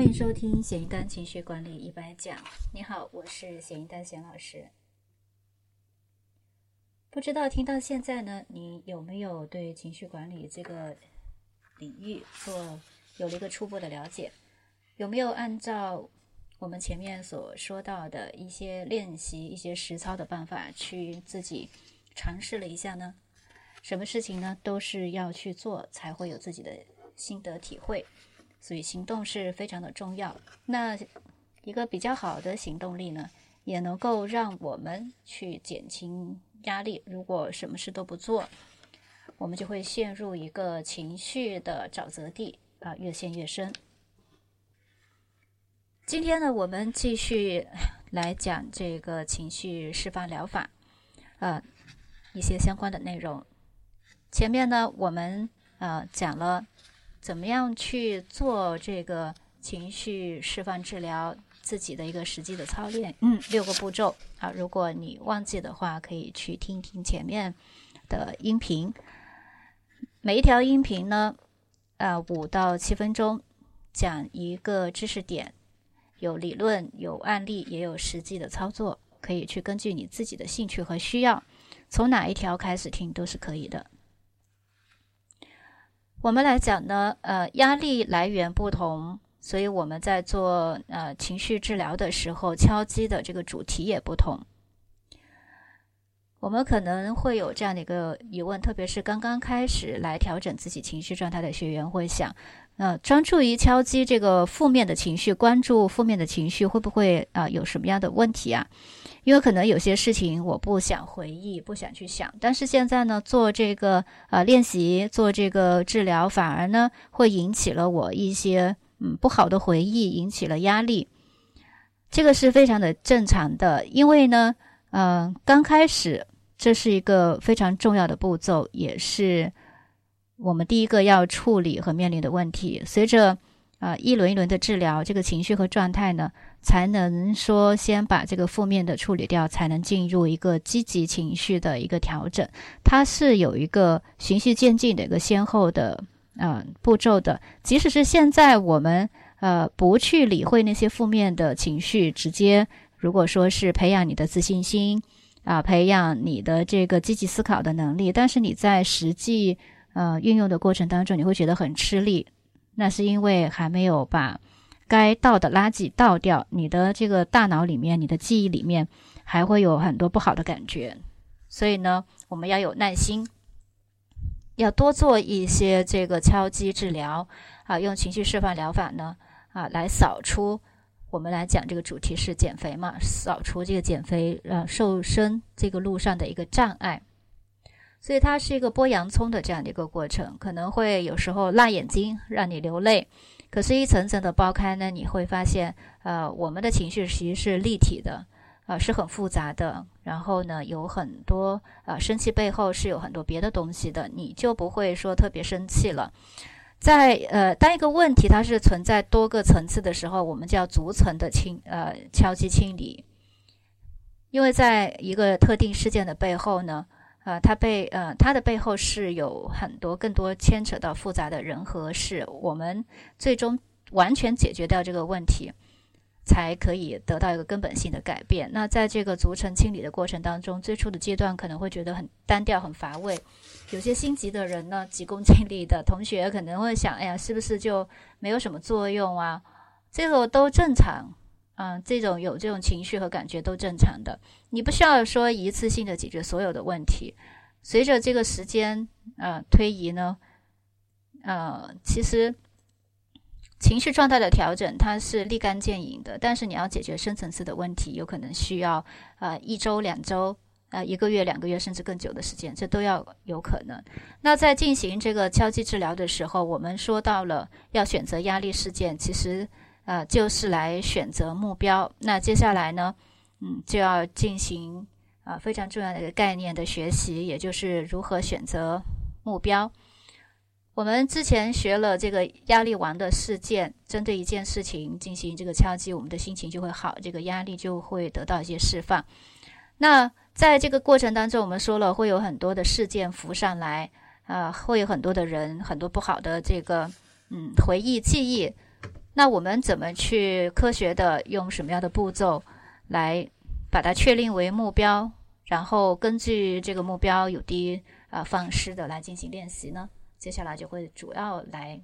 欢迎收听咸鱼丹情绪管理一百讲。你好，我是咸鱼丹咸老师。不知道听到现在呢，你有没有对情绪管理这个领域做有了一个初步的了解？有没有按照我们前面所说到的一些练习、一些实操的办法去自己尝试了一下呢？什么事情呢，都是要去做，才会有自己的心得体会。所以行动是非常的重要。那一个比较好的行动力呢，也能够让我们去减轻压力。如果什么事都不做，我们就会陷入一个情绪的沼泽地啊，越陷越深。今天呢，我们继续来讲这个情绪释放疗法，呃，一些相关的内容。前面呢，我们呃讲了。怎么样去做这个情绪释放治疗？自己的一个实际的操练，嗯，六个步骤啊。如果你忘记的话，可以去听听前面的音频。每一条音频呢，呃，五到七分钟，讲一个知识点，有理论，有案例，也有实际的操作，可以去根据你自己的兴趣和需要，从哪一条开始听都是可以的。我们来讲呢，呃，压力来源不同，所以我们在做呃情绪治疗的时候，敲击的这个主题也不同。我们可能会有这样的一个疑问，特别是刚刚开始来调整自己情绪状态的学员会想，呃，专注于敲击这个负面的情绪，关注负面的情绪，会不会啊有什么样的问题啊？因为可能有些事情我不想回忆，不想去想，但是现在呢，做这个呃练习，做这个治疗，反而呢会引起了我一些嗯不好的回忆，引起了压力。这个是非常的正常的，因为呢，嗯，刚开始这是一个非常重要的步骤，也是我们第一个要处理和面临的问题。随着啊一轮一轮的治疗，这个情绪和状态呢。才能说先把这个负面的处理掉，才能进入一个积极情绪的一个调整。它是有一个循序渐进的一个先后的啊步骤的。即使是现在我们呃不去理会那些负面的情绪，直接如果说是培养你的自信心啊，培养你的这个积极思考的能力，但是你在实际呃运用的过程当中，你会觉得很吃力，那是因为还没有把。该倒的垃圾倒掉，你的这个大脑里面，你的记忆里面还会有很多不好的感觉。所以呢，我们要有耐心，要多做一些这个敲击治疗啊，用情绪释放疗法呢啊来扫出。我们来讲这个主题是减肥嘛，扫除这个减肥呃瘦身这个路上的一个障碍。所以它是一个剥洋葱的这样的一个过程，可能会有时候辣眼睛，让你流泪。可是，一层层的剥开呢，你会发现，呃，我们的情绪其实是立体的，啊，是很复杂的。然后呢，有很多，啊，生气背后是有很多别的东西的，你就不会说特别生气了。在呃，当一个问题它是存在多个层次的时候，我们就要逐层的清，呃，敲击清理。因为在一个特定事件的背后呢。呃，它被呃，它的背后是有很多更多牵扯到复杂的人和事，我们最终完全解决掉这个问题，才可以得到一个根本性的改变。那在这个逐层清理的过程当中，最初的阶段可能会觉得很单调、很乏味，有些心急的人呢，急功近利的同学可能会想，哎呀，是不是就没有什么作用啊？这个都正常。嗯，这种有这种情绪和感觉都正常的，你不需要说一次性的解决所有的问题。随着这个时间呃推移呢，呃，其实情绪状态的调整它是立竿见影的，但是你要解决深层次的问题，有可能需要呃一周、两周、呃一个月、两个月，甚至更久的时间，这都要有可能。那在进行这个敲击治疗的时候，我们说到了要选择压力事件，其实。呃，就是来选择目标。那接下来呢，嗯，就要进行啊非常重要的一个概念的学习，也就是如何选择目标。我们之前学了这个压力王的事件，针对一件事情进行这个敲击，我们的心情就会好，这个压力就会得到一些释放。那在这个过程当中，我们说了会有很多的事件浮上来，啊，会有很多的人，很多不好的这个嗯回忆记忆。那我们怎么去科学的用什么样的步骤来把它确定为目标，然后根据这个目标有的啊方式的来进行练习呢？接下来就会主要来